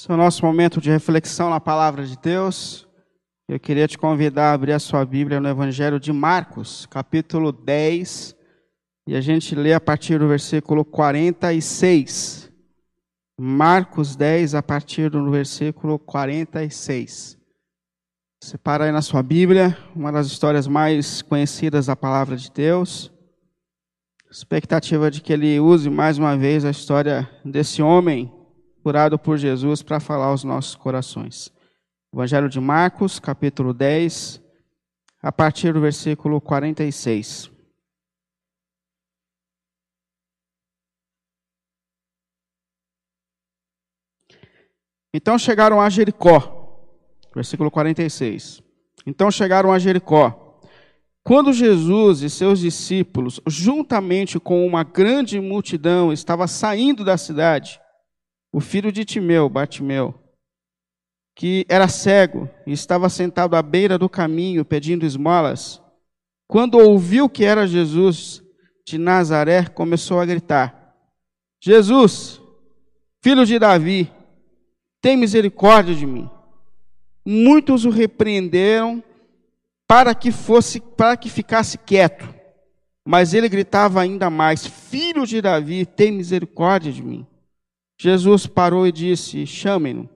Esse é o nosso momento de reflexão na palavra de Deus. Eu queria te convidar a abrir a sua Bíblia no Evangelho de Marcos, capítulo 10, e a gente lê a partir do versículo 46. Marcos 10, a partir do versículo 46. Separa aí na sua Bíblia uma das histórias mais conhecidas da palavra de Deus. Expectativa de que ele use mais uma vez a história desse homem curado por Jesus para falar aos nossos corações. Evangelho de Marcos, capítulo 10, a partir do versículo 46. Então chegaram a Jericó, versículo 46. Então chegaram a Jericó. Quando Jesus e seus discípulos, juntamente com uma grande multidão, estava saindo da cidade, o filho de Timeu, Bartimeu, que era cego e estava sentado à beira do caminho pedindo esmolas, quando ouviu que era Jesus de Nazaré, começou a gritar: Jesus, filho de Davi, tem misericórdia de mim. Muitos o repreenderam para que fosse, para que ficasse quieto. Mas ele gritava ainda mais: Filho de Davi, tem misericórdia de mim. Jesus parou e disse: Chamem-no.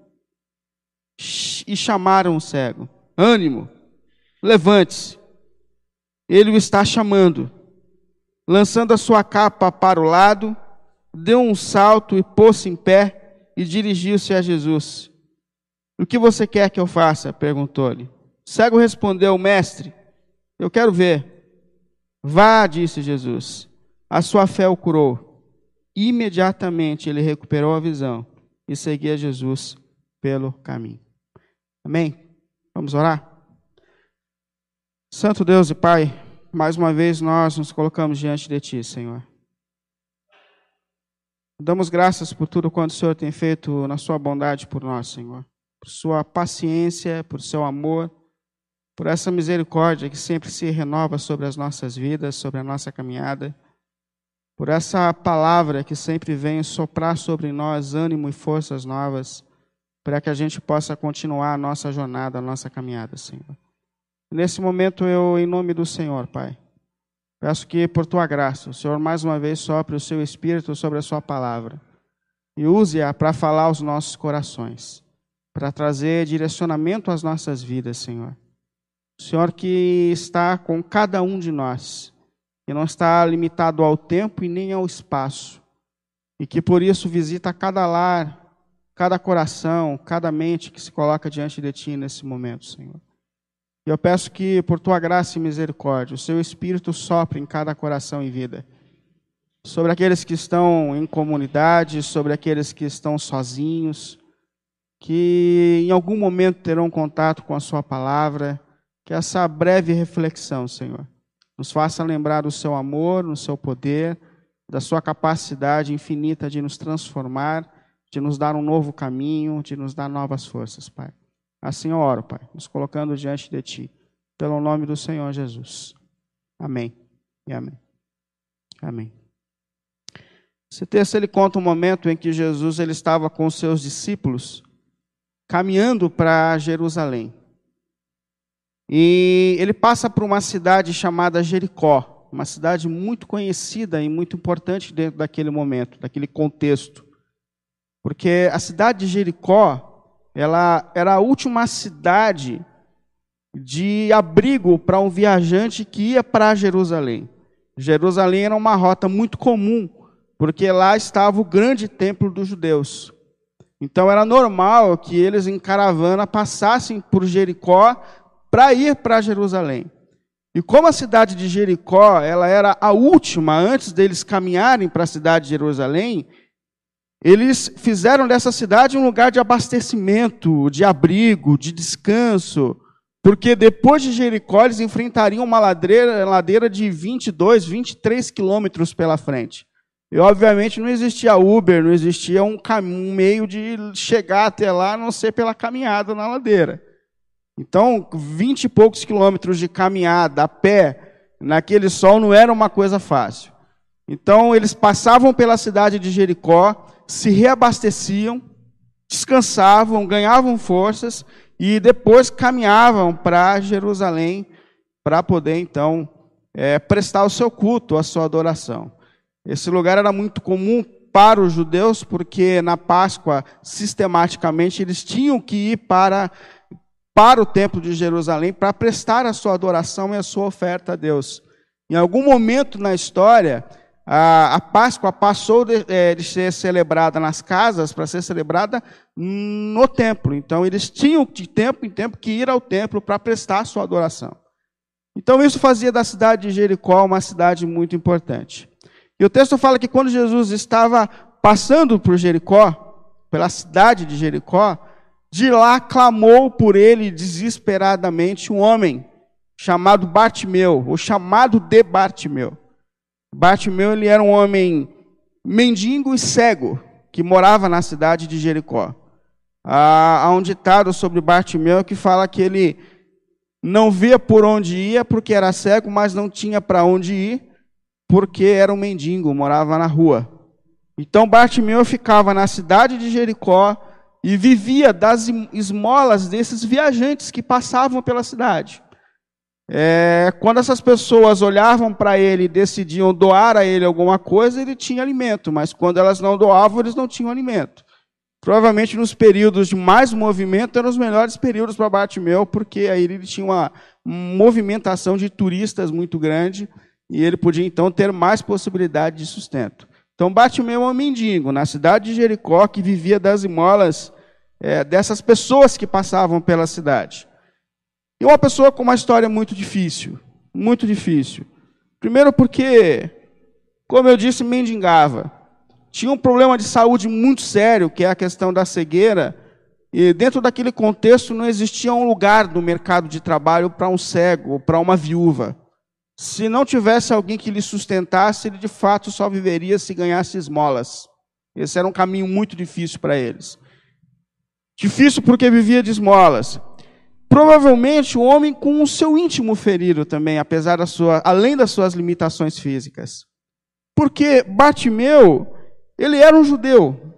E chamaram o cego: Ânimo, levante-se. Ele o está chamando. Lançando a sua capa para o lado, deu um salto e pôs-se em pé e dirigiu-se a Jesus. O que você quer que eu faça? perguntou-lhe. O cego respondeu: Mestre, eu quero ver. Vá, disse Jesus. A sua fé o curou. Imediatamente ele recuperou a visão e seguia Jesus pelo caminho. Amém? Vamos orar? Santo Deus e Pai, mais uma vez nós nos colocamos diante de Ti, Senhor. Damos graças por tudo quanto o Senhor tem feito na Sua bondade por nós, Senhor. Por Sua paciência, por Seu amor, por essa misericórdia que sempre se renova sobre as nossas vidas, sobre a nossa caminhada por essa palavra que sempre vem soprar sobre nós ânimo e forças novas, para que a gente possa continuar a nossa jornada, a nossa caminhada, Senhor. Nesse momento, eu, em nome do Senhor, Pai, peço que, por tua graça, o Senhor mais uma vez sopre o seu espírito sobre a sua palavra e use-a para falar aos nossos corações, para trazer direcionamento às nossas vidas, Senhor. O Senhor que está com cada um de nós que não está limitado ao tempo e nem ao espaço, e que por isso visita cada lar, cada coração, cada mente que se coloca diante de Ti nesse momento, Senhor. E eu peço que, por Tua graça e misericórdia, o Seu Espírito sopre em cada coração e vida, sobre aqueles que estão em comunidade, sobre aqueles que estão sozinhos, que em algum momento terão contato com a Sua palavra, que essa breve reflexão, Senhor, nos faça lembrar do seu amor, do seu poder, da sua capacidade infinita de nos transformar, de nos dar um novo caminho, de nos dar novas forças, Pai. Assim eu oro, Pai, nos colocando diante de Ti, pelo nome do Senhor Jesus. Amém e amém. Amém. Esse texto ele conta um momento em que Jesus ele estava com os seus discípulos caminhando para Jerusalém. E ele passa por uma cidade chamada Jericó, uma cidade muito conhecida e muito importante dentro daquele momento, daquele contexto. Porque a cidade de Jericó, ela era a última cidade de abrigo para um viajante que ia para Jerusalém. Jerusalém era uma rota muito comum, porque lá estava o grande templo dos judeus. Então era normal que eles em caravana passassem por Jericó para ir para Jerusalém. E como a cidade de Jericó, ela era a última antes deles caminharem para a cidade de Jerusalém, eles fizeram dessa cidade um lugar de abastecimento, de abrigo, de descanso, porque depois de Jericó eles enfrentariam uma ladeira, ladeira de 22, 23 quilômetros pela frente. E obviamente não existia Uber, não existia um, um meio de chegar até lá, a não ser pela caminhada na ladeira. Então, vinte e poucos quilômetros de caminhada a pé, naquele sol, não era uma coisa fácil. Então, eles passavam pela cidade de Jericó, se reabasteciam, descansavam, ganhavam forças e depois caminhavam para Jerusalém para poder então é, prestar o seu culto, a sua adoração. Esse lugar era muito comum para os judeus, porque na Páscoa, sistematicamente, eles tinham que ir para, para o templo de Jerusalém para prestar a sua adoração e a sua oferta a Deus. Em algum momento na história, a, a Páscoa passou de, é, de, ser celebrada nas casas para ser celebrada no templo. Então, eles tinham de tempo em tempo que ir ao templo para prestar a sua adoração. Então, isso fazia da cidade de Jericó uma cidade muito importante. E o texto fala que quando Jesus estava passando por Jericó, pela cidade de Jericó, de lá clamou por ele desesperadamente um homem chamado Bartimeu, ou chamado de Bartimeu. Bartimeu ele era um homem mendigo e cego que morava na cidade de Jericó. Há um ditado sobre Bartimeu que fala que ele não via por onde ia porque era cego, mas não tinha para onde ir porque era um mendigo, morava na rua. Então Bartimeu ficava na cidade de Jericó e vivia das esmolas desses viajantes que passavam pela cidade. É, quando essas pessoas olhavam para ele e decidiam doar a ele alguma coisa, ele tinha alimento, mas quando elas não doavam, eles não tinham alimento. Provavelmente nos períodos de mais movimento eram os melhores períodos para Bartimeu, porque aí ele tinha uma movimentação de turistas muito grande e ele podia então ter mais possibilidade de sustento. Então Bartimeu é um mendigo na cidade de Jericó que vivia das esmolas é, dessas pessoas que passavam pela cidade. E uma pessoa com uma história muito difícil, muito difícil. Primeiro porque, como eu disse, mendigava. Tinha um problema de saúde muito sério, que é a questão da cegueira, e dentro daquele contexto não existia um lugar no mercado de trabalho para um cego, para uma viúva. Se não tivesse alguém que lhe sustentasse, ele de fato só viveria se ganhasse esmolas. Esse era um caminho muito difícil para eles. Difícil porque vivia de esmolas. Provavelmente o homem com o seu íntimo ferido também, apesar da sua, além das suas limitações físicas. Porque Bartimeu, ele era um judeu,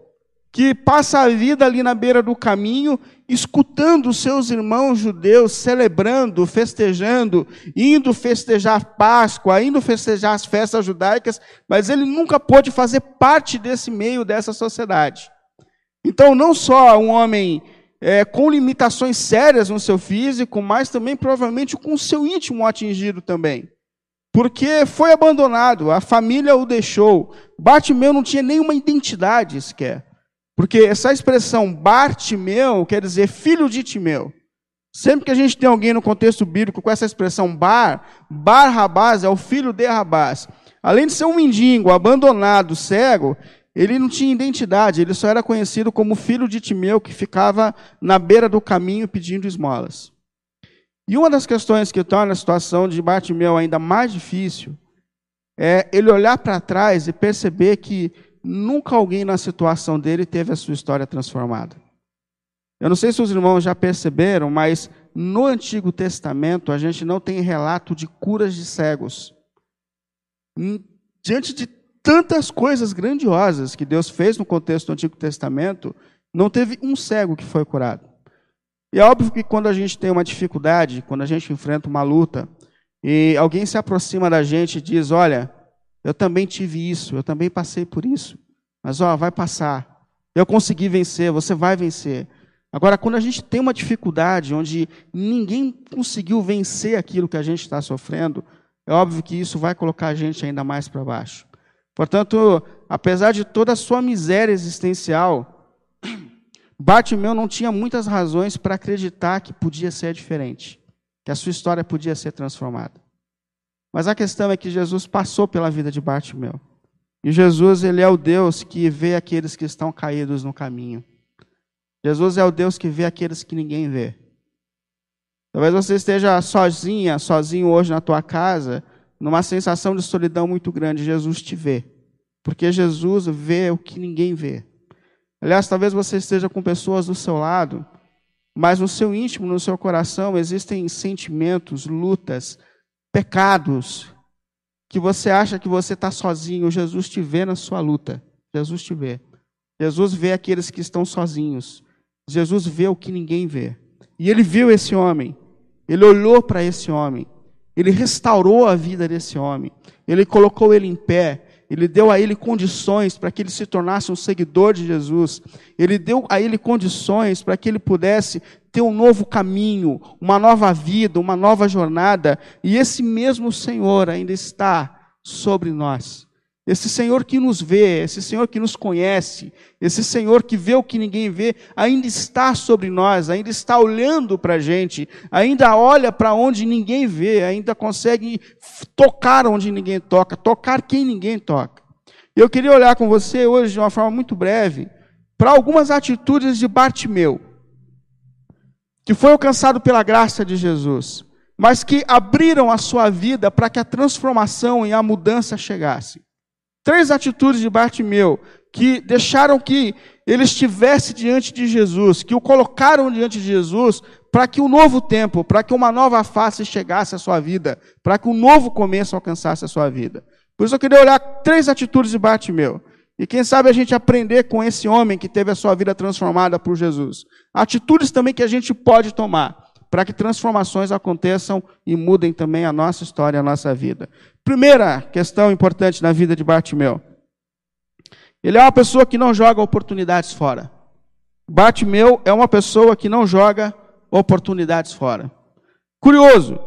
que passa a vida ali na beira do caminho, escutando seus irmãos judeus celebrando, festejando, indo festejar Páscoa, indo festejar as festas judaicas, mas ele nunca pôde fazer parte desse meio, dessa sociedade. Então, não só um homem é, com limitações sérias no seu físico, mas também provavelmente com o seu íntimo atingido também. Porque foi abandonado, a família o deixou. Bartimeu não tinha nenhuma identidade sequer. Porque essa expressão Bartimeu quer dizer filho de Timeu. Sempre que a gente tem alguém no contexto bíblico com essa expressão bar, bar Rabás é o filho de Rabás. Além de ser um mendigo, abandonado, cego, ele não tinha identidade, ele só era conhecido como filho de Timeu, que ficava na beira do caminho pedindo esmolas. E uma das questões que torna a situação de Bartimeu ainda mais difícil é ele olhar para trás e perceber que nunca alguém na situação dele teve a sua história transformada. Eu não sei se os irmãos já perceberam, mas no Antigo Testamento a gente não tem relato de curas de cegos. Diante de tantas coisas grandiosas que Deus fez no contexto do Antigo Testamento, não teve um cego que foi curado. E é óbvio que quando a gente tem uma dificuldade, quando a gente enfrenta uma luta, e alguém se aproxima da gente e diz: Olha, eu também tive isso, eu também passei por isso. Mas ó, vai passar. Eu consegui vencer, você vai vencer. Agora, quando a gente tem uma dificuldade onde ninguém conseguiu vencer aquilo que a gente está sofrendo, é óbvio que isso vai colocar a gente ainda mais para baixo. Portanto, apesar de toda a sua miséria existencial, Bartimeu não tinha muitas razões para acreditar que podia ser diferente, que a sua história podia ser transformada. Mas a questão é que Jesus passou pela vida de Bartimeu. E Jesus, ele é o Deus que vê aqueles que estão caídos no caminho. Jesus é o Deus que vê aqueles que ninguém vê. Talvez você esteja sozinha, sozinho hoje na tua casa, numa sensação de solidão muito grande. Jesus te vê. Porque Jesus vê o que ninguém vê. Aliás, talvez você esteja com pessoas do seu lado, mas no seu íntimo, no seu coração, existem sentimentos, lutas, pecados, que você acha que você está sozinho, Jesus te vê na sua luta. Jesus te vê. Jesus vê aqueles que estão sozinhos. Jesus vê o que ninguém vê. E ele viu esse homem, ele olhou para esse homem, ele restaurou a vida desse homem, ele colocou ele em pé, ele deu a ele condições para que ele se tornasse um seguidor de Jesus, ele deu a ele condições para que ele pudesse ter um novo caminho, uma nova vida, uma nova jornada, e esse mesmo Senhor ainda está sobre nós. Esse Senhor que nos vê, esse Senhor que nos conhece, esse Senhor que vê o que ninguém vê, ainda está sobre nós, ainda está olhando para a gente, ainda olha para onde ninguém vê, ainda consegue tocar onde ninguém toca, tocar quem ninguém toca. Eu queria olhar com você hoje, de uma forma muito breve, para algumas atitudes de Bartimeu, que foi alcançado pela graça de Jesus, mas que abriram a sua vida para que a transformação e a mudança chegassem. Três atitudes de Bartimeu que deixaram que ele estivesse diante de Jesus, que o colocaram diante de Jesus para que um novo tempo, para que uma nova face chegasse à sua vida, para que um novo começo alcançasse a sua vida. Por isso eu queria olhar três atitudes de Bartimeu. E quem sabe a gente aprender com esse homem que teve a sua vida transformada por Jesus. Atitudes também que a gente pode tomar para que transformações aconteçam e mudem também a nossa história, a nossa vida. Primeira questão importante na vida de Bartimeu. Ele é uma pessoa que não joga oportunidades fora. Bartimeu é uma pessoa que não joga oportunidades fora. Curioso,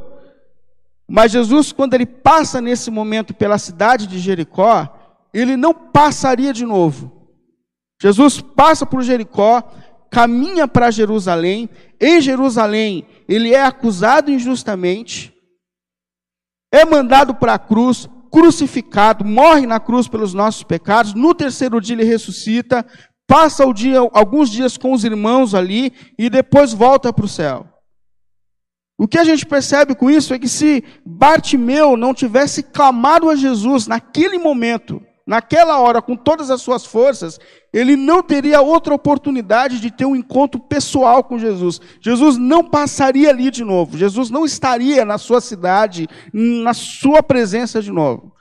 mas Jesus, quando ele passa nesse momento pela cidade de Jericó, ele não passaria de novo. Jesus passa por Jericó, caminha para Jerusalém. Em Jerusalém, ele é acusado injustamente, é mandado para a cruz, crucificado, morre na cruz pelos nossos pecados. No terceiro dia ele ressuscita, passa o dia, alguns dias com os irmãos ali e depois volta para o céu. O que a gente percebe com isso é que se Bartimeu não tivesse clamado a Jesus naquele momento, naquela hora, com todas as suas forças, ele não teria outra oportunidade de ter um encontro pessoal com Jesus. Jesus não passaria ali de novo. Jesus não estaria na sua cidade, na sua presença de novo.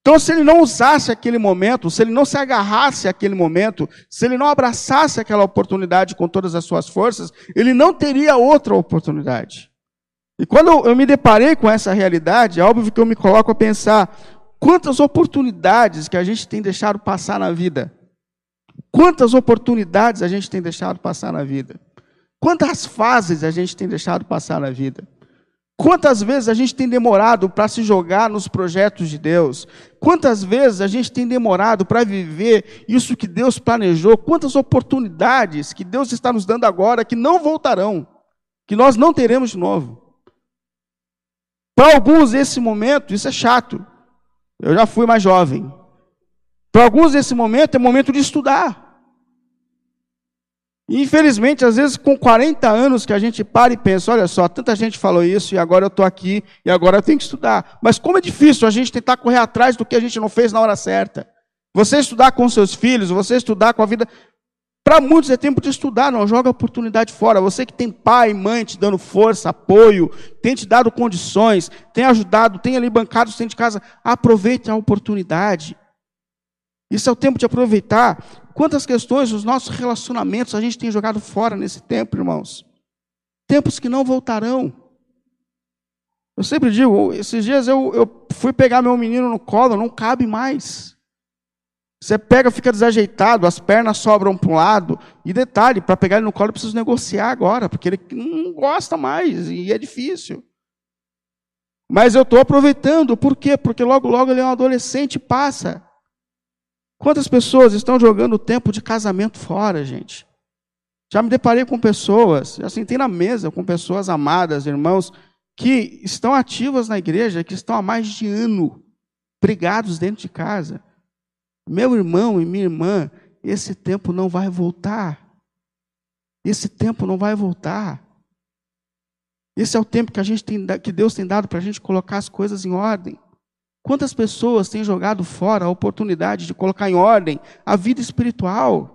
Então, se ele não usasse aquele momento, se ele não se agarrasse àquele momento, se ele não abraçasse aquela oportunidade com todas as suas forças, ele não teria outra oportunidade. E quando eu me deparei com essa realidade, é óbvio que eu me coloco a pensar: Quantas oportunidades que a gente tem deixado passar na vida? Quantas oportunidades a gente tem deixado passar na vida? Quantas fases a gente tem deixado passar na vida? Quantas vezes a gente tem demorado para se jogar nos projetos de Deus? Quantas vezes a gente tem demorado para viver isso que Deus planejou? Quantas oportunidades que Deus está nos dando agora que não voltarão, que nós não teremos de novo? Para alguns, esse momento, isso é chato. Eu já fui mais jovem. Para alguns, esse momento é momento de estudar. Infelizmente, às vezes, com 40 anos que a gente para e pensa: olha só, tanta gente falou isso e agora eu estou aqui e agora eu tenho que estudar. Mas como é difícil a gente tentar correr atrás do que a gente não fez na hora certa. Você estudar com seus filhos, você estudar com a vida. Para muitos é tempo de estudar, não joga a oportunidade fora. Você que tem pai e mãe te dando força, apoio, tem te dado condições, tem ajudado, tem ali bancado você de casa, aproveite a oportunidade. Isso é o tempo de aproveitar. Quantas questões os nossos relacionamentos a gente tem jogado fora nesse tempo, irmãos? Tempos que não voltarão. Eu sempre digo, esses dias eu, eu fui pegar meu menino no colo, não cabe mais. Você pega, fica desajeitado, as pernas sobram para um lado. E detalhe, para pegar ele no colo, eu preciso negociar agora, porque ele não gosta mais e é difícil. Mas eu estou aproveitando, por quê? Porque logo, logo ele é um adolescente passa. Quantas pessoas estão jogando o tempo de casamento fora, gente? Já me deparei com pessoas, já sentei na mesa com pessoas amadas, irmãos, que estão ativas na igreja, que estão há mais de ano, brigados dentro de casa meu irmão e minha irmã, esse tempo não vai voltar. Esse tempo não vai voltar. Esse é o tempo que, a gente tem, que Deus tem dado para a gente colocar as coisas em ordem. Quantas pessoas têm jogado fora a oportunidade de colocar em ordem a vida espiritual?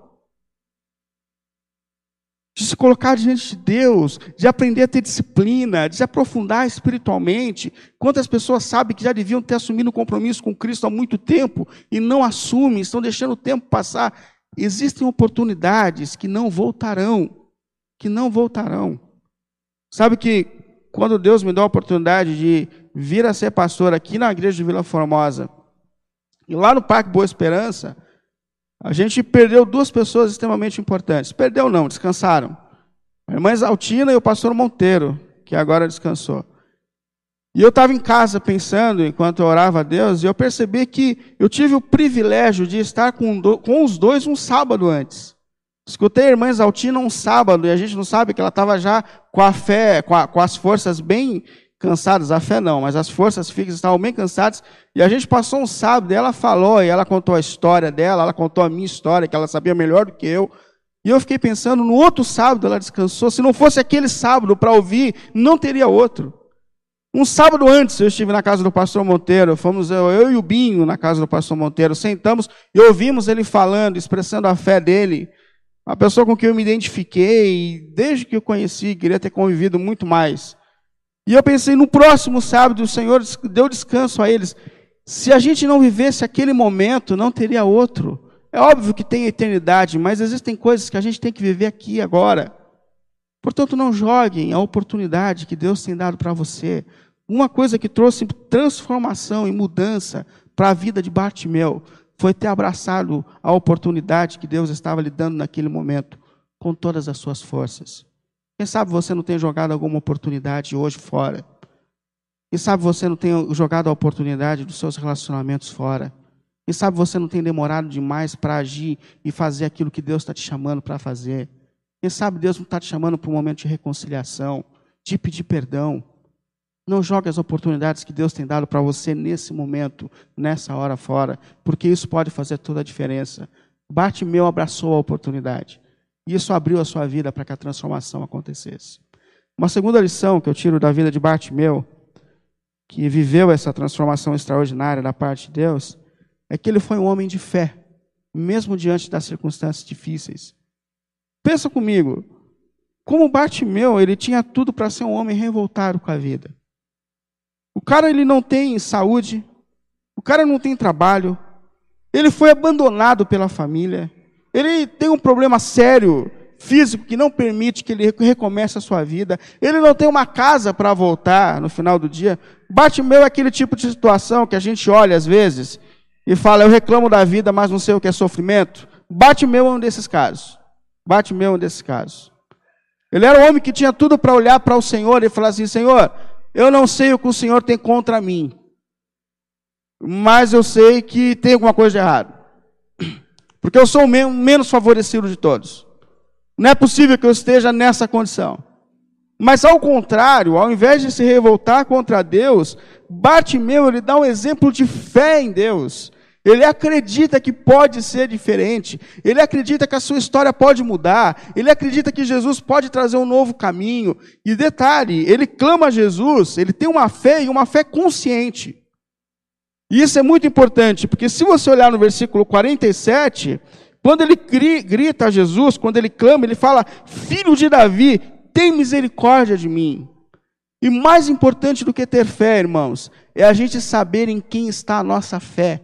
De se colocar diante de Deus, de aprender a ter disciplina, de se aprofundar espiritualmente. Quantas pessoas sabem que já deviam ter assumido um compromisso com Cristo há muito tempo e não assumem, estão deixando o tempo passar? Existem oportunidades que não voltarão. que não voltarão. Sabe que quando Deus me deu a oportunidade de vir a ser pastor aqui na igreja de Vila Formosa, e lá no Parque Boa Esperança, a gente perdeu duas pessoas extremamente importantes. Perdeu não, descansaram. A irmã Exaltina e o pastor Monteiro, que agora descansou. E eu estava em casa pensando, enquanto eu orava a Deus, e eu percebi que eu tive o privilégio de estar com, do, com os dois um sábado antes. Escutei a irmã Exaltina um sábado, e a gente não sabe que ela estava já com a fé, com, a, com, as forças bem cansadas, a fé não, mas as forças fixas estavam bem cansadas, e a gente passou um sábado, ela falou, e ela contou a história dela, ela contou a minha história, que ela sabia melhor do que eu, e eu fiquei pensando, no outro sábado ela descansou, se não fosse aquele sábado para ouvir, não teria outro. Um sábado antes eu estive na casa do pastor Monteiro, fomos eu, eu e o Binho na casa do pastor Monteiro, sentamos e ouvimos ele falando, expressando a fé dele. Uma pessoa com quem eu me identifiquei, desde que eu conheci, queria ter convivido muito mais. E eu pensei, no próximo sábado, o Senhor deu descanso a eles. Se a gente não vivesse aquele momento, não teria outro. É óbvio que tem eternidade, mas existem coisas que a gente tem que viver aqui agora. Portanto, não joguem a oportunidade que Deus tem dado para você. Uma coisa que trouxe transformação e mudança para a vida de Bartimeu foi ter abraçado a oportunidade que Deus estava lhe dando naquele momento, com todas as suas forças. Quem sabe você não tem jogado alguma oportunidade hoje fora? Quem sabe você não tem jogado a oportunidade dos seus relacionamentos fora? Quem sabe você não tem demorado demais para agir e fazer aquilo que Deus está te chamando para fazer? Quem sabe Deus não está te chamando para um momento de reconciliação, de pedir perdão. Não jogue as oportunidades que Deus tem dado para você nesse momento, nessa hora fora, porque isso pode fazer toda a diferença. Bartimeu abraçou a oportunidade. E isso abriu a sua vida para que a transformação acontecesse. Uma segunda lição que eu tiro da vida de Bartimeu, que viveu essa transformação extraordinária da parte de Deus, é que ele foi um homem de fé, mesmo diante das circunstâncias difíceis. Pensa comigo, como Bartimeu, ele tinha tudo para ser um homem revoltado com a vida. O cara ele não tem saúde, o cara não tem trabalho, ele foi abandonado pela família, ele tem um problema sério físico que não permite que ele recomece a sua vida, ele não tem uma casa para voltar no final do dia. Bartimeu é aquele tipo de situação que a gente olha às vezes e fala, eu reclamo da vida, mas não sei o que é sofrimento. Bartimeu é um desses casos. Bartimeu é um desses casos. Ele era um homem que tinha tudo para olhar para o Senhor e falar assim: Senhor, eu não sei o que o Senhor tem contra mim, mas eu sei que tem alguma coisa de errado, porque eu sou o menos favorecido de todos. Não é possível que eu esteja nessa condição. Mas ao contrário, ao invés de se revoltar contra Deus, Bartimeu ele dá um exemplo de fé em Deus. Ele acredita que pode ser diferente. Ele acredita que a sua história pode mudar. Ele acredita que Jesus pode trazer um novo caminho. E detalhe, ele clama a Jesus, ele tem uma fé e uma fé consciente. E isso é muito importante, porque se você olhar no versículo 47, quando ele grita a Jesus, quando ele clama, ele fala: Filho de Davi, tem misericórdia de mim. E mais importante do que ter fé, irmãos, é a gente saber em quem está a nossa fé.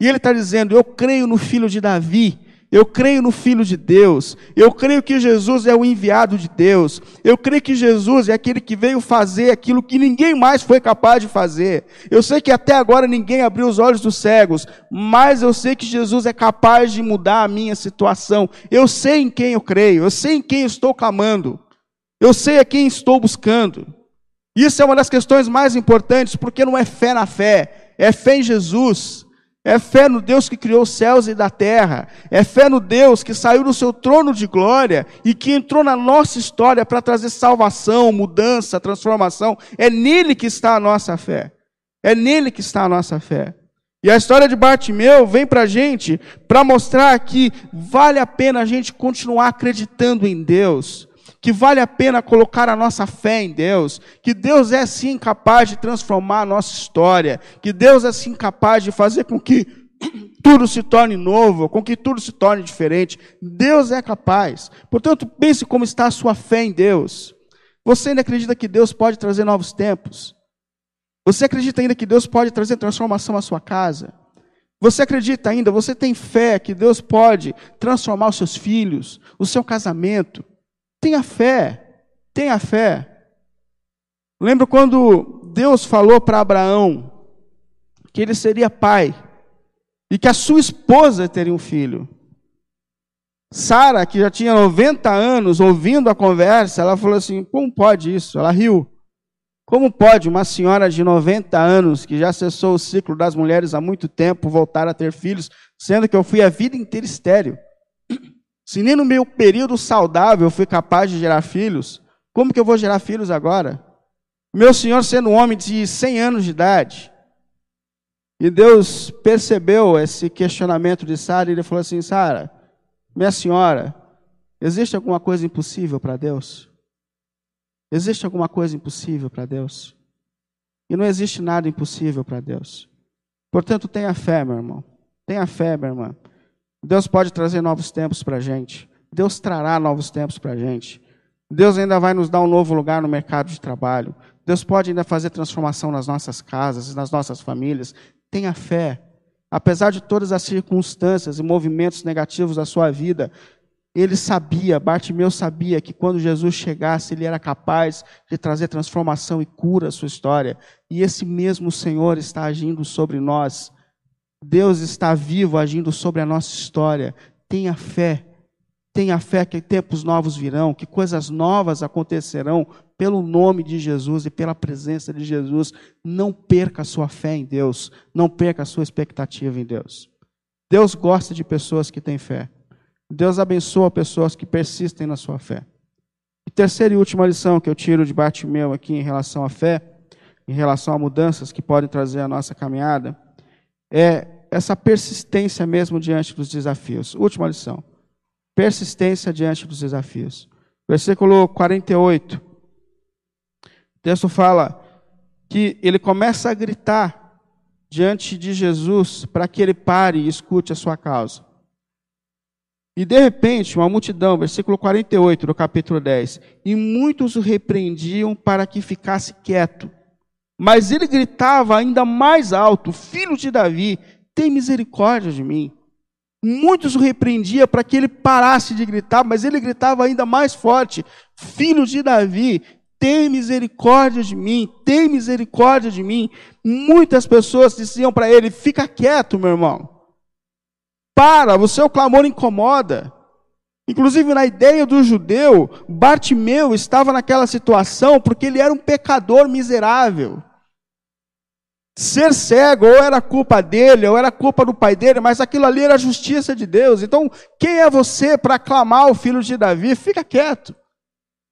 E ele está dizendo: Eu creio no filho de Davi, eu creio no Filho de Deus, eu creio que Jesus é o enviado de Deus, eu creio que Jesus é aquele que veio fazer aquilo que ninguém mais foi capaz de fazer. Eu sei que até agora ninguém abriu os olhos dos cegos, mas eu sei que Jesus é capaz de mudar a minha situação. Eu sei em quem eu creio, eu sei em quem estou clamando, eu sei a quem estou buscando. Isso é uma das questões mais importantes, porque não é fé na fé, é fé em Jesus. É fé no Deus que criou os céus e da terra. É fé no Deus que saiu do seu trono de glória e que entrou na nossa história para trazer salvação, mudança, transformação. É nele que está a nossa fé. É nele que está a nossa fé. E a história de Bartimeu vem para a gente para mostrar que vale a pena a gente continuar acreditando em Deus que vale a pena colocar a nossa fé em Deus, que Deus é sim capaz de transformar a nossa história, que Deus é sim capaz de fazer com que tudo se torne novo, com que tudo se torne diferente. Deus é capaz. Portanto, pense como está a sua fé em Deus. Você ainda acredita que Deus pode trazer novos tempos? Você acredita ainda que Deus pode trazer transformação à sua casa? Você acredita ainda, você tem fé que Deus pode transformar os seus filhos, o seu casamento? Tenha fé, tenha fé. Lembro quando Deus falou para Abraão que ele seria pai e que a sua esposa teria um filho. Sara, que já tinha 90 anos, ouvindo a conversa, ela falou assim: Como pode isso? Ela riu. Como pode uma senhora de 90 anos, que já cessou o ciclo das mulheres há muito tempo, voltar a ter filhos, sendo que eu fui a vida inteira estéreo? Se nem no meu período saudável eu fui capaz de gerar filhos, como que eu vou gerar filhos agora? Meu senhor sendo um homem de 100 anos de idade. E Deus percebeu esse questionamento de Sara e ele falou assim: Sara, minha senhora, existe alguma coisa impossível para Deus? Existe alguma coisa impossível para Deus? E não existe nada impossível para Deus. Portanto, tenha fé, meu irmão. Tenha fé, minha irmã. Deus pode trazer novos tempos para a gente. Deus trará novos tempos para a gente. Deus ainda vai nos dar um novo lugar no mercado de trabalho. Deus pode ainda fazer transformação nas nossas casas, nas nossas famílias. Tenha fé. Apesar de todas as circunstâncias e movimentos negativos da sua vida, ele sabia, Bartimeu sabia que quando Jesus chegasse, ele era capaz de trazer transformação e cura à sua história. E esse mesmo Senhor está agindo sobre nós. Deus está vivo agindo sobre a nossa história. Tenha fé. Tenha fé que tempos novos virão, que coisas novas acontecerão pelo nome de Jesus e pela presença de Jesus. Não perca a sua fé em Deus. Não perca a sua expectativa em Deus. Deus gosta de pessoas que têm fé. Deus abençoa pessoas que persistem na sua fé. E terceira e última lição que eu tiro de Bartimeu aqui em relação à fé, em relação a mudanças que podem trazer a nossa caminhada, é essa persistência mesmo diante dos desafios. Última lição. Persistência diante dos desafios. Versículo 48. O texto fala que ele começa a gritar diante de Jesus para que ele pare e escute a sua causa. E de repente, uma multidão, versículo 48 do capítulo 10, e muitos o repreendiam para que ficasse quieto. Mas ele gritava ainda mais alto: Filho de Davi, tem misericórdia de mim. Muitos o repreendiam para que ele parasse de gritar, mas ele gritava ainda mais forte: Filho de Davi, tem misericórdia de mim, tem misericórdia de mim. Muitas pessoas diziam para ele: Fica quieto, meu irmão. Para, o seu clamor incomoda. Inclusive, na ideia do judeu, Bartimeu estava naquela situação porque ele era um pecador miserável. Ser cego ou era culpa dele, ou era culpa do pai dele, mas aquilo ali era a justiça de Deus. Então, quem é você para clamar o filho de Davi? Fica quieto.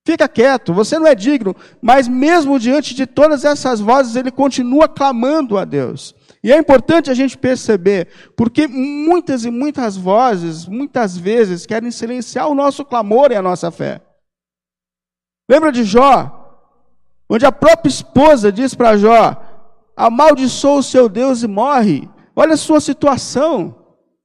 Fica quieto, você não é digno, mas mesmo diante de todas essas vozes, ele continua clamando a Deus. E é importante a gente perceber, porque muitas e muitas vozes, muitas vezes, querem silenciar o nosso clamor e a nossa fé. Lembra de Jó? Onde a própria esposa diz para Jó: amaldiçoa o seu Deus e morre. Olha a sua situação.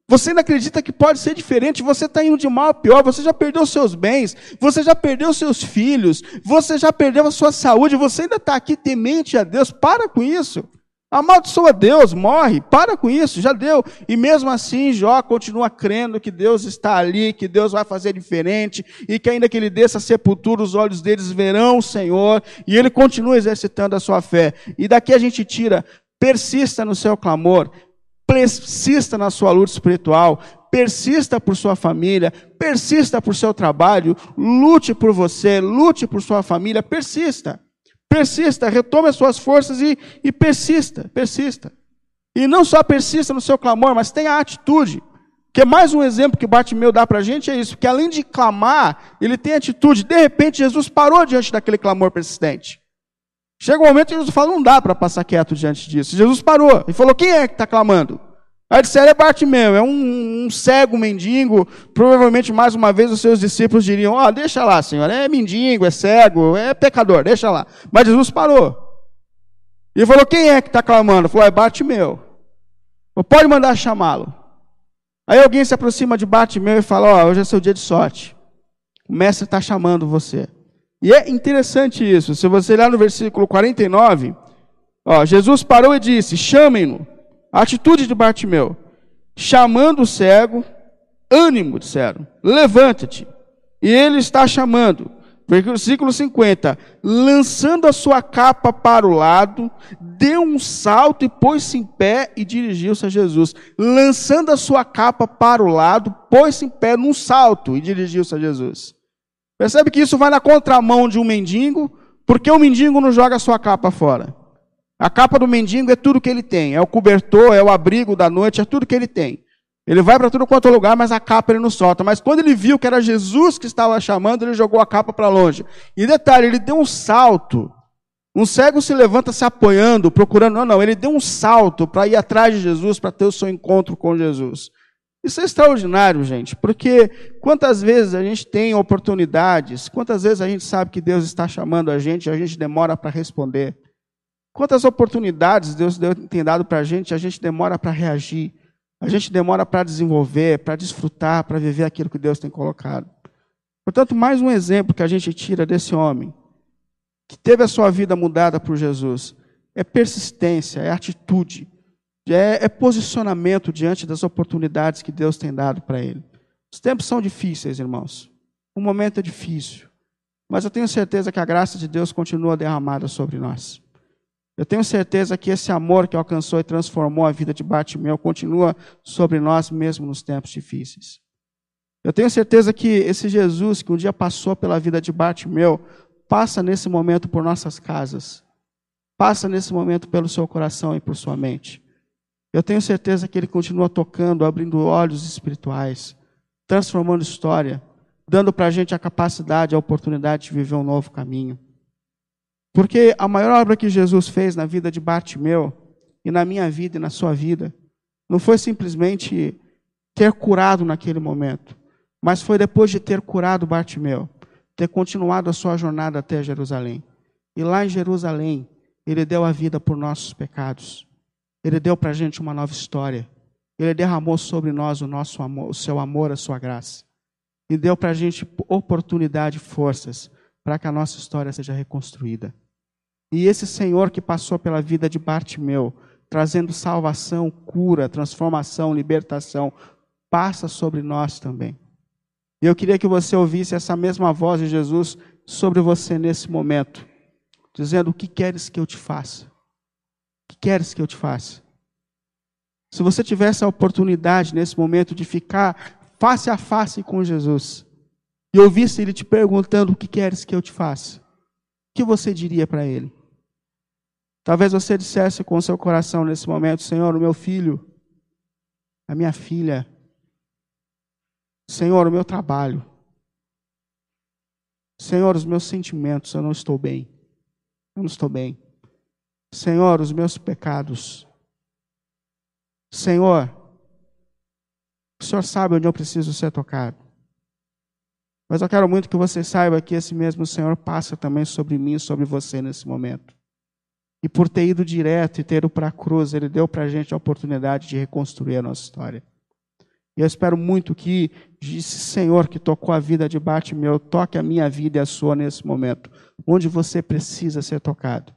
Você ainda acredita que pode ser diferente? Você está indo de mal a pior. Você já perdeu seus bens, você já perdeu seus filhos, você já perdeu a sua saúde. Você ainda está aqui temente a Deus. Para com isso. Amaldiçoa Deus, morre, para com isso, já deu. E mesmo assim, Jó continua crendo que Deus está ali, que Deus vai fazer diferente, e que ainda que ele desça a sepultura, os olhos deles verão o Senhor, e ele continua exercitando a sua fé. E daqui a gente tira, persista no seu clamor, persista na sua luta espiritual, persista por sua família, persista por seu trabalho, lute por você, lute por sua família, persista. Persista, retome as suas forças e, e persista, persista. E não só persista no seu clamor, mas tenha atitude. Que mais um exemplo que Bartimeu dá para a gente é isso, que além de clamar, ele tem atitude. De repente, Jesus parou diante daquele clamor persistente. Chega um momento que Jesus fala, não dá para passar quieto diante disso. Jesus parou e falou, quem é que está clamando? Aí disseram, é Bartimeu, é um, um, cego mendigo. Provavelmente, mais uma vez, os seus discípulos diriam, ó, oh, deixa lá, senhor, é mendigo, é cego, é pecador, deixa lá. Mas Jesus parou. E falou, quem é que está clamando? Falou, é Bartimeu. Pode mandar chamá-lo. Aí alguém se aproxima de Bartimeu e fala, ó, oh, hoje é seu dia de sorte. O mestre está chamando você. E é interessante isso. Se você olhar no versículo 49, ó, Jesus parou e disse, chamem-no. A atitude de Bartimeu, chamando o cego, ânimo, disseram, levanta-te, E ele está chamando. Versículo 50. Lançando a sua capa para o lado, deu um salto e pôs-se em pé e dirigiu-se a Jesus. Lançando a sua capa para o lado, pôs-se em pé num salto e dirigiu-se a Jesus. Percebe que isso vai na contramão de um mendigo, porque o mendigo não joga a sua capa fora. A capa do mendigo é tudo que ele tem, é o cobertor, é o abrigo da noite, é tudo que ele tem. Ele vai para tudo quanto é lugar, mas a capa ele não solta. Mas quando ele viu que era Jesus que estava chamando, ele jogou a capa para longe. E detalhe, ele deu um salto. Um cego se levanta se apoiando, procurando. Não, não, ele deu um salto para ir atrás de Jesus, para ter o seu encontro com Jesus. Isso é extraordinário, gente, porque quantas vezes a gente tem oportunidades, quantas vezes a gente sabe que Deus está chamando a gente e a gente demora para responder. Quantas oportunidades Deus tem dado para a gente a gente demora para reagir. A gente demora para desenvolver, para desfrutar, para viver aquilo que Deus tem colocado. Portanto, mais um exemplo que a gente tira desse homem, que teve a sua vida mudada por Jesus, é persistência, é atitude, é, é posicionamento diante das oportunidades que Deus tem dado para ele. Os tempos são difíceis, irmãos. O momento é difícil. Mas eu tenho certeza que a graça de Deus continua derramada sobre nós. Eu tenho certeza que esse amor que alcançou e transformou a vida de Bartimeu continua sobre nós mesmo nos tempos difíceis. Eu tenho certeza que esse Jesus que um dia passou pela vida de Bartimeu passa nesse momento por nossas casas, passa nesse momento pelo seu coração e por sua mente. Eu tenho certeza que ele continua tocando, abrindo olhos espirituais, transformando história, dando para a gente a capacidade, a oportunidade de viver um novo caminho. Porque a maior obra que Jesus fez na vida de Bartimeu, e na minha vida e na sua vida, não foi simplesmente ter curado naquele momento, mas foi depois de ter curado Bartimeu, ter continuado a sua jornada até Jerusalém. E lá em Jerusalém, ele deu a vida por nossos pecados. Ele deu para a gente uma nova história. Ele derramou sobre nós o nosso amor, o seu amor, a sua graça. E deu para a gente oportunidade e forças para que a nossa história seja reconstruída. E esse Senhor que passou pela vida de Bartimeu, trazendo salvação, cura, transformação, libertação, passa sobre nós também. E eu queria que você ouvisse essa mesma voz de Jesus sobre você nesse momento, dizendo: O que queres que eu te faça? O que queres que eu te faça? Se você tivesse a oportunidade nesse momento de ficar face a face com Jesus e ouvisse ele te perguntando: O que queres que eu te faça? O que você diria para ele? Talvez você dissesse com o seu coração nesse momento: Senhor, o meu filho, a minha filha, Senhor, o meu trabalho, Senhor, os meus sentimentos, eu não estou bem, eu não estou bem. Senhor, os meus pecados, Senhor, o Senhor sabe onde eu preciso ser tocado. Mas eu quero muito que você saiba que esse mesmo Senhor passa também sobre mim sobre você nesse momento. E por ter ido direto e ter ido para a cruz, Ele deu para a gente a oportunidade de reconstruir a nossa história. E eu espero muito que esse Senhor que tocou a vida de Bartimeu toque a minha vida e a sua nesse momento, onde você precisa ser tocado.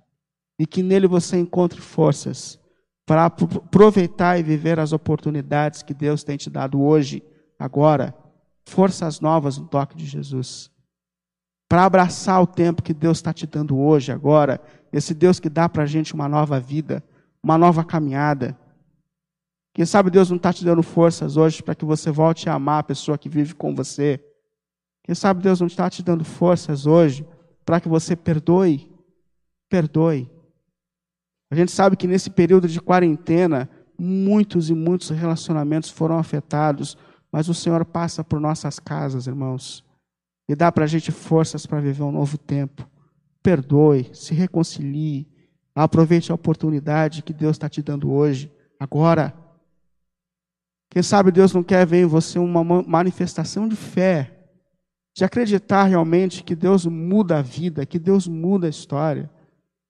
E que nele você encontre forças para aproveitar e viver as oportunidades que Deus tem te dado hoje, agora, forças novas no toque de Jesus. Para abraçar o tempo que Deus está te dando hoje, agora, esse Deus que dá para a gente uma nova vida, uma nova caminhada. Quem sabe Deus não está te dando forças hoje para que você volte a amar a pessoa que vive com você. Quem sabe Deus não está te dando forças hoje para que você perdoe. Perdoe. A gente sabe que nesse período de quarentena, muitos e muitos relacionamentos foram afetados, mas o Senhor passa por nossas casas, irmãos, e dá para a gente forças para viver um novo tempo perdoe, se reconcilie, aproveite a oportunidade que Deus está te dando hoje, agora. Quem sabe Deus não quer ver em você uma manifestação de fé, de acreditar realmente que Deus muda a vida, que Deus muda a história.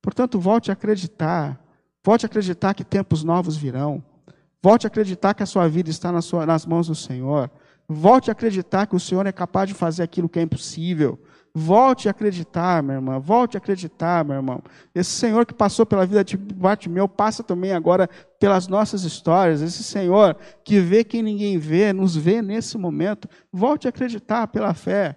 Portanto, volte a acreditar, volte a acreditar que tempos novos virão, volte a acreditar que a sua vida está nas, nas mãos do Senhor, volte a acreditar que o Senhor é capaz de fazer aquilo que é impossível, Volte a acreditar, minha irmã. Volte a acreditar, meu irmão. Esse Senhor que passou pela vida de Bartimeu passa também agora pelas nossas histórias. Esse Senhor que vê quem ninguém vê, nos vê nesse momento. Volte a acreditar pela fé.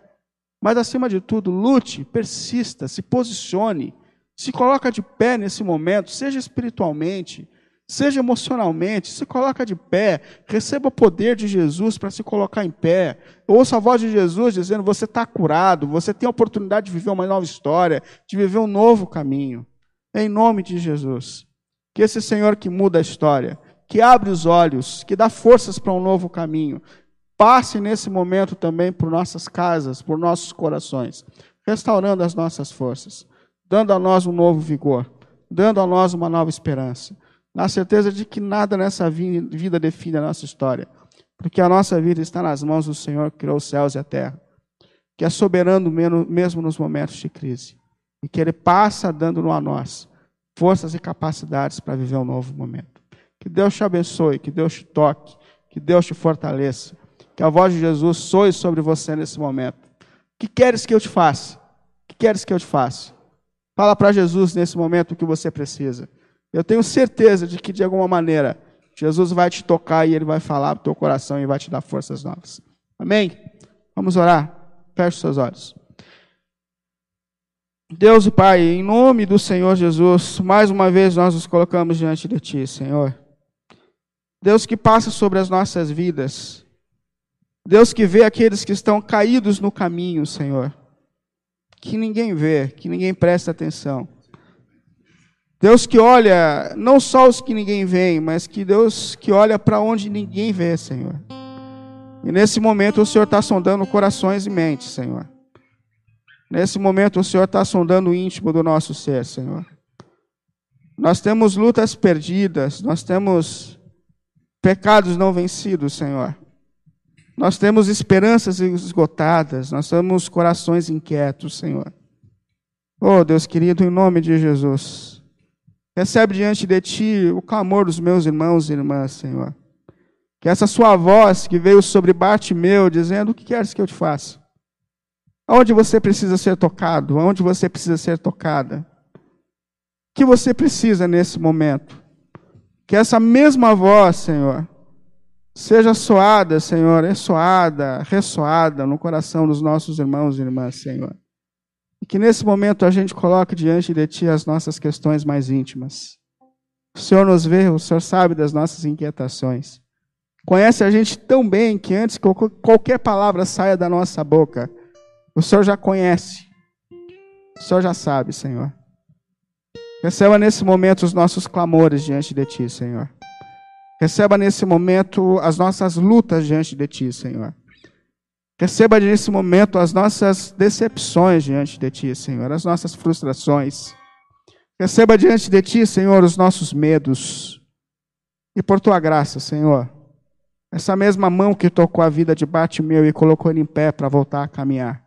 Mas, acima de tudo, lute, persista, se posicione, se coloca de pé nesse momento, seja espiritualmente, seja emocionalmente, se coloca de pé, receba o poder de Jesus para se colocar em pé. Ouça a voz de Jesus dizendo: você está curado, você tem a oportunidade de viver uma nova história, de viver um novo caminho. Em nome de Jesus. Que esse Senhor que muda a história, que abre os olhos, que dá forças para um novo caminho, passe nesse momento também por nossas casas, por nossos corações, restaurando as nossas forças, dando a nós um novo vigor, dando a nós uma nova esperança na certeza de que nada nessa vida define a nossa história, porque a nossa vida está nas mãos do Senhor que criou os céus e a terra, que é soberano mesmo nos momentos de crise, e que Ele passa dando a nós forças e capacidades para viver um novo momento. Que Deus te abençoe, que Deus te toque, que Deus te fortaleça, que a voz de Jesus soe sobre você nesse momento. O que queres que eu te faça? O que queres que eu te faça? Fala para Jesus nesse momento o que você precisa. Eu tenho certeza de que, de alguma maneira, Jesus vai te tocar e ele vai falar para o teu coração e vai te dar forças novas. Amém? Vamos orar. Feche seus olhos. Deus e Pai, em nome do Senhor Jesus, mais uma vez nós nos colocamos diante de Ti, Senhor. Deus que passa sobre as nossas vidas. Deus que vê aqueles que estão caídos no caminho, Senhor. Que ninguém vê, que ninguém presta atenção. Deus que olha não só os que ninguém vê, mas que Deus que olha para onde ninguém vê, Senhor. E nesse momento o Senhor está sondando corações e mentes, Senhor. Nesse momento o Senhor está sondando o íntimo do nosso ser, Senhor. Nós temos lutas perdidas, nós temos pecados não vencidos, Senhor. Nós temos esperanças esgotadas, nós temos corações inquietos, Senhor. Oh, Deus querido, em nome de Jesus. Recebe diante de ti o clamor dos meus irmãos e irmãs, Senhor. Que essa sua voz que veio sobre Bartimeu, dizendo: O que queres que eu te faça? Aonde você precisa ser tocado? Aonde você precisa ser tocada? O que você precisa nesse momento? Que essa mesma voz, Senhor, seja soada, Senhor, ressoada, ressoada no coração dos nossos irmãos e irmãs, Senhor. E que nesse momento a gente coloque diante de Ti as nossas questões mais íntimas. O Senhor nos vê, o Senhor sabe das nossas inquietações. Conhece a gente tão bem que antes que qualquer palavra saia da nossa boca, o Senhor já conhece. O Senhor já sabe, Senhor. Receba nesse momento os nossos clamores diante de Ti, Senhor. Receba nesse momento as nossas lutas diante de Ti, Senhor. Receba nesse momento as nossas decepções diante de Ti, Senhor, as nossas frustrações. Receba diante de Ti, Senhor, os nossos medos. E por Tua graça, Senhor, essa mesma mão que tocou a vida de Bartimeu e colocou ele em pé para voltar a caminhar,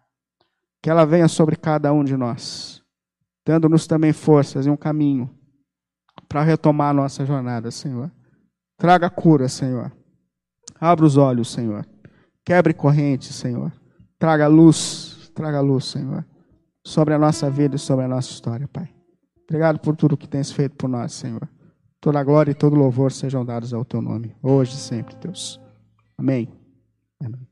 que ela venha sobre cada um de nós, dando-nos também forças e um caminho para retomar a nossa jornada, Senhor. Traga cura, Senhor. Abra os olhos, Senhor. Quebre correntes, Senhor. Traga luz, traga luz, Senhor, sobre a nossa vida e sobre a nossa história, Pai. Obrigado por tudo que tens feito por nós, Senhor. Toda a glória e todo louvor sejam dados ao teu nome, hoje e sempre, Deus. Amém. Amém.